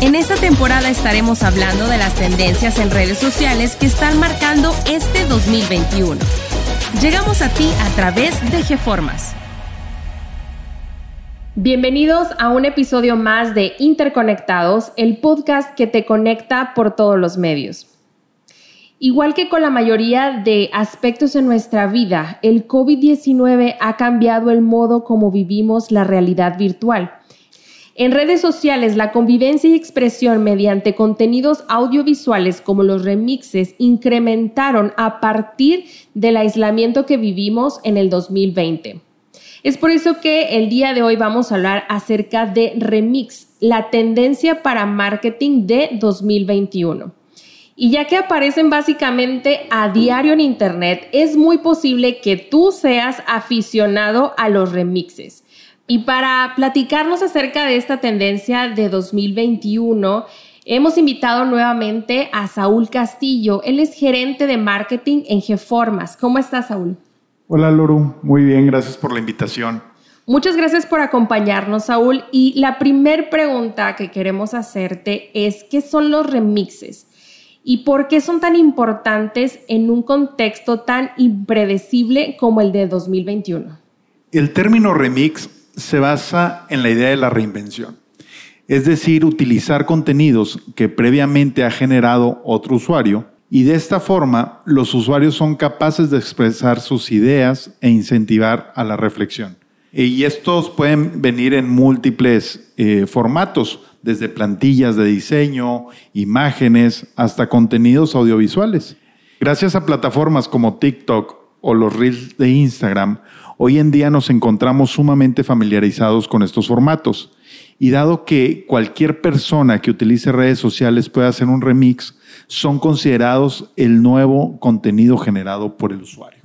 En esta temporada estaremos hablando de las tendencias en redes sociales que están marcando este 2021. Llegamos a ti a través de GeFormas. Bienvenidos a un episodio más de Interconectados, el podcast que te conecta por todos los medios. Igual que con la mayoría de aspectos en nuestra vida, el COVID-19 ha cambiado el modo como vivimos la realidad virtual. En redes sociales, la convivencia y expresión mediante contenidos audiovisuales como los remixes incrementaron a partir del aislamiento que vivimos en el 2020. Es por eso que el día de hoy vamos a hablar acerca de remix, la tendencia para marketing de 2021. Y ya que aparecen básicamente a diario en Internet, es muy posible que tú seas aficionado a los remixes. Y para platicarnos acerca de esta tendencia de 2021, hemos invitado nuevamente a Saúl Castillo. Él es gerente de marketing en GeFormas. ¿Cómo estás, Saúl? Hola, Loru. Muy bien, gracias por la invitación. Muchas gracias por acompañarnos, Saúl. Y la primera pregunta que queremos hacerte es, ¿qué son los remixes? ¿Y por qué son tan importantes en un contexto tan impredecible como el de 2021? El término remix se basa en la idea de la reinvención, es decir, utilizar contenidos que previamente ha generado otro usuario y de esta forma los usuarios son capaces de expresar sus ideas e incentivar a la reflexión. Y estos pueden venir en múltiples eh, formatos, desde plantillas de diseño, imágenes, hasta contenidos audiovisuales. Gracias a plataformas como TikTok o los reels de Instagram, Hoy en día nos encontramos sumamente familiarizados con estos formatos y dado que cualquier persona que utilice redes sociales puede hacer un remix, son considerados el nuevo contenido generado por el usuario.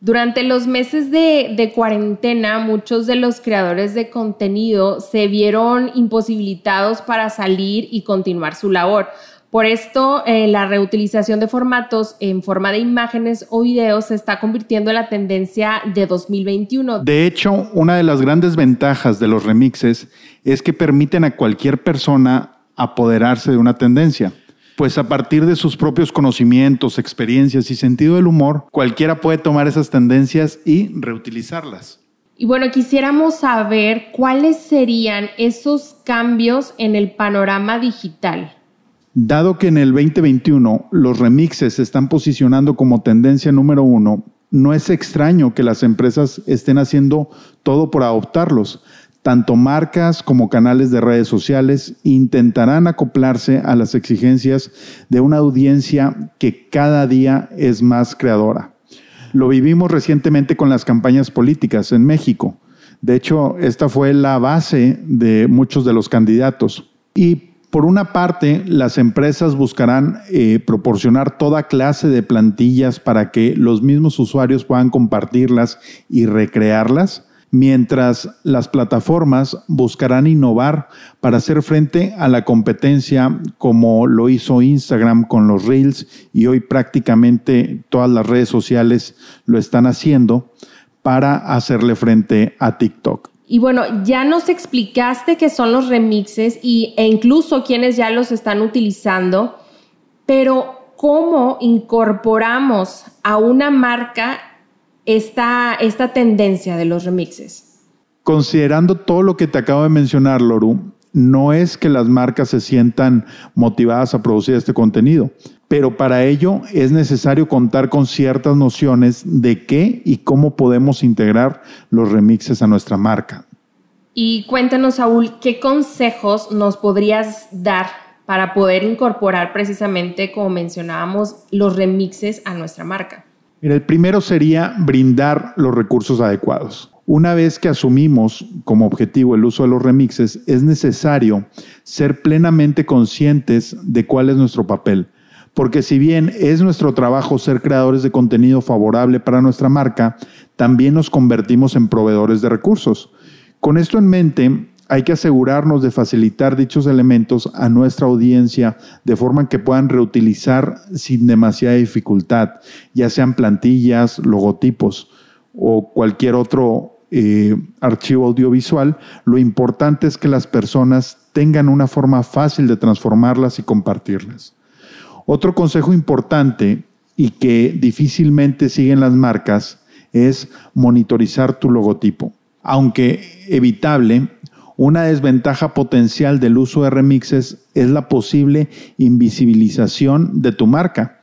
Durante los meses de, de, cuarentena, muchos de los creadores de contenido se vieron imposibilitados para salir y continuar su labor. Por esto, eh, la reutilización de formatos en forma de imágenes o videos se está convirtiendo en la tendencia de 2021. De hecho, una de las grandes ventajas de los remixes es que permiten a cualquier persona apoderarse de una tendencia. Pues a partir de sus propios conocimientos, experiencias y sentido del humor, cualquiera puede tomar esas tendencias y reutilizarlas. Y bueno, quisiéramos saber cuáles serían esos cambios en el panorama digital. Dado que en el 2021 los remixes se están posicionando como tendencia número uno, no es extraño que las empresas estén haciendo todo por adoptarlos. Tanto marcas como canales de redes sociales intentarán acoplarse a las exigencias de una audiencia que cada día es más creadora. Lo vivimos recientemente con las campañas políticas en México. De hecho, esta fue la base de muchos de los candidatos. Y por una parte, las empresas buscarán eh, proporcionar toda clase de plantillas para que los mismos usuarios puedan compartirlas y recrearlas, mientras las plataformas buscarán innovar para hacer frente a la competencia como lo hizo Instagram con los Reels y hoy prácticamente todas las redes sociales lo están haciendo para hacerle frente a TikTok. Y bueno, ya nos explicaste qué son los remixes y, e incluso quienes ya los están utilizando, pero ¿cómo incorporamos a una marca esta, esta tendencia de los remixes? Considerando todo lo que te acabo de mencionar, Loru, no es que las marcas se sientan motivadas a producir este contenido, pero para ello es necesario contar con ciertas nociones de qué y cómo podemos integrar los remixes a nuestra marca. Y cuéntanos, Saúl, ¿qué consejos nos podrías dar para poder incorporar precisamente, como mencionábamos, los remixes a nuestra marca? Mira, el primero sería brindar los recursos adecuados. Una vez que asumimos como objetivo el uso de los remixes, es necesario ser plenamente conscientes de cuál es nuestro papel. Porque si bien es nuestro trabajo ser creadores de contenido favorable para nuestra marca, también nos convertimos en proveedores de recursos. Con esto en mente, hay que asegurarnos de facilitar dichos elementos a nuestra audiencia de forma que puedan reutilizar sin demasiada dificultad, ya sean plantillas, logotipos o cualquier otro eh, archivo audiovisual, lo importante es que las personas tengan una forma fácil de transformarlas y compartirlas. Otro consejo importante y que difícilmente siguen las marcas es monitorizar tu logotipo. Aunque evitable, una desventaja potencial del uso de remixes es la posible invisibilización de tu marca.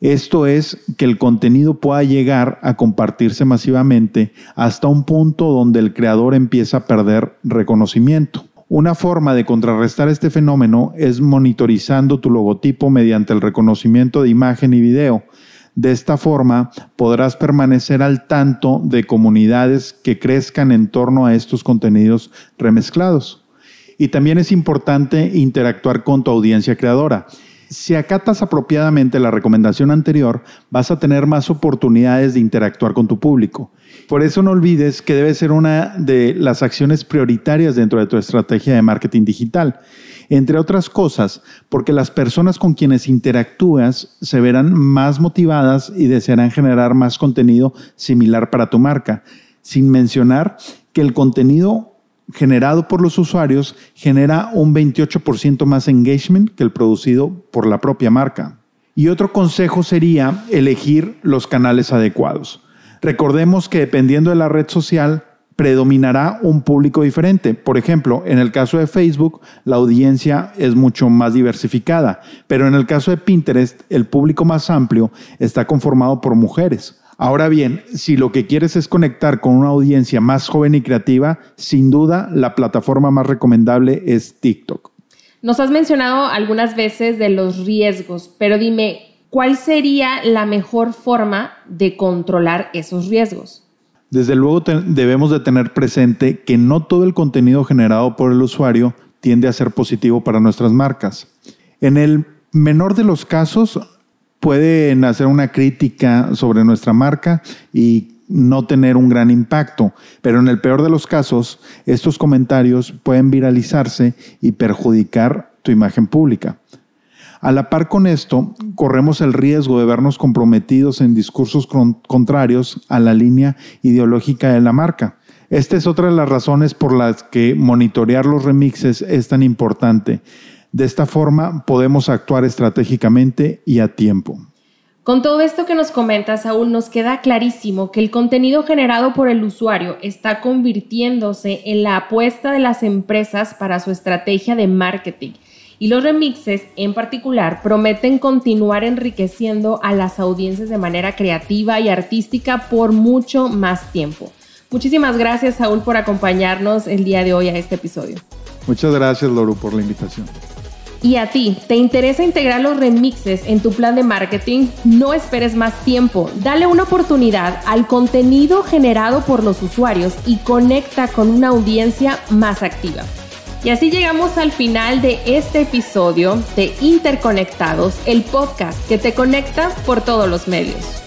Esto es que el contenido pueda llegar a compartirse masivamente hasta un punto donde el creador empieza a perder reconocimiento. Una forma de contrarrestar este fenómeno es monitorizando tu logotipo mediante el reconocimiento de imagen y video. De esta forma podrás permanecer al tanto de comunidades que crezcan en torno a estos contenidos remezclados. Y también es importante interactuar con tu audiencia creadora. Si acatas apropiadamente la recomendación anterior, vas a tener más oportunidades de interactuar con tu público. Por eso no olvides que debe ser una de las acciones prioritarias dentro de tu estrategia de marketing digital. Entre otras cosas, porque las personas con quienes interactúas se verán más motivadas y desearán generar más contenido similar para tu marca, sin mencionar que el contenido generado por los usuarios genera un 28% más engagement que el producido por la propia marca. Y otro consejo sería elegir los canales adecuados. Recordemos que dependiendo de la red social, predominará un público diferente. Por ejemplo, en el caso de Facebook, la audiencia es mucho más diversificada, pero en el caso de Pinterest, el público más amplio está conformado por mujeres. Ahora bien, si lo que quieres es conectar con una audiencia más joven y creativa, sin duda la plataforma más recomendable es TikTok. Nos has mencionado algunas veces de los riesgos, pero dime, ¿cuál sería la mejor forma de controlar esos riesgos? Desde luego debemos de tener presente que no todo el contenido generado por el usuario tiende a ser positivo para nuestras marcas. En el menor de los casos, pueden hacer una crítica sobre nuestra marca y no tener un gran impacto, pero en el peor de los casos, estos comentarios pueden viralizarse y perjudicar tu imagen pública. A la par con esto, corremos el riesgo de vernos comprometidos en discursos contrarios a la línea ideológica de la marca. Esta es otra de las razones por las que monitorear los remixes es tan importante. De esta forma podemos actuar estratégicamente y a tiempo. Con todo esto que nos comentas, Saúl, nos queda clarísimo que el contenido generado por el usuario está convirtiéndose en la apuesta de las empresas para su estrategia de marketing. Y los remixes en particular prometen continuar enriqueciendo a las audiencias de manera creativa y artística por mucho más tiempo. Muchísimas gracias, Saúl, por acompañarnos el día de hoy a este episodio. Muchas gracias, Loru, por la invitación. Y a ti, ¿te interesa integrar los remixes en tu plan de marketing? No esperes más tiempo. Dale una oportunidad al contenido generado por los usuarios y conecta con una audiencia más activa. Y así llegamos al final de este episodio de Interconectados, el podcast que te conecta por todos los medios.